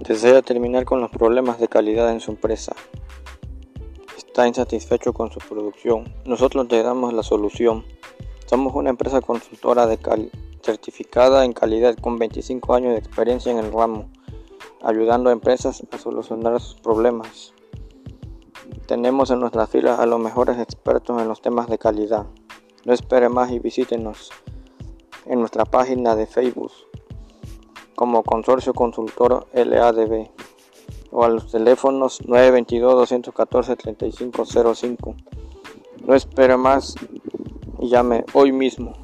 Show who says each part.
Speaker 1: Desea terminar con los problemas de calidad en su empresa. Está insatisfecho con su producción. Nosotros le damos la solución. Somos una empresa consultora certificada en calidad con 25 años de experiencia en el ramo, ayudando a empresas a solucionar sus problemas. Tenemos en nuestras filas a los mejores expertos en los temas de calidad. No espere más y visítenos en nuestra página de Facebook como Consorcio Consultor LADB o a los teléfonos 922-214-3505. No espere más y llame hoy mismo.